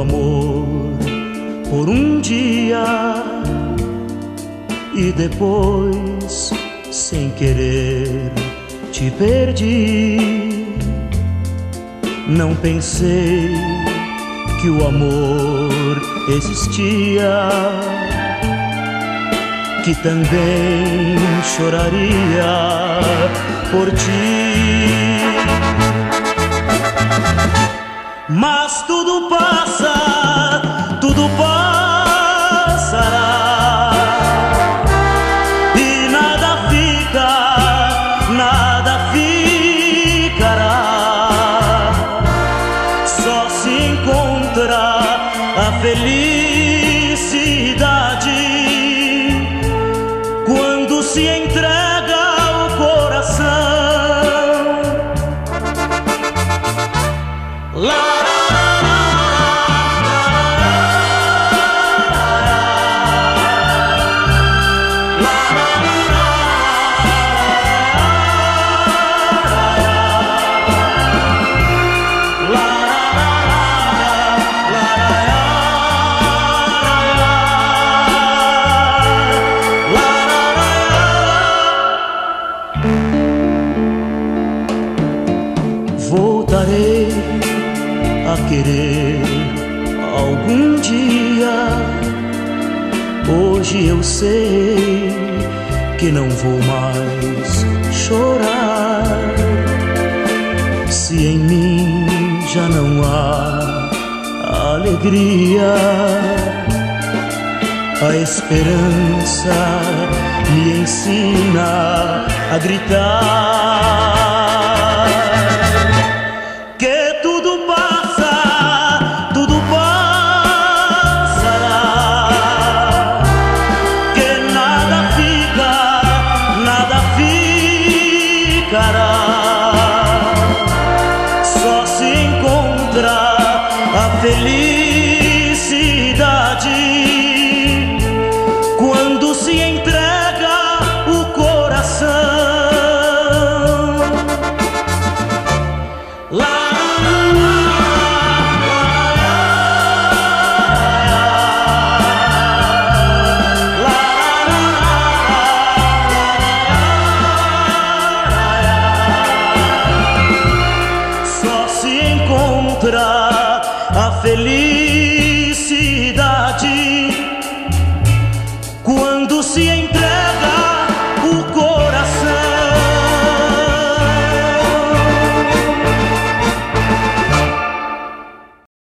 amor por um dia e depois, sem querer, te perdi. Não pensei que o amor existia, que também choraria por ti. Mas tudo passa, tudo passará. E nada fica, nada ficará. Só se encontra a felicidade voltarei a querer algum dia. Hoje eu sei que não vou mais chorar. Se em mim já não há alegria, a esperança me ensina a gritar. Só se encontra a felicidade se encontra.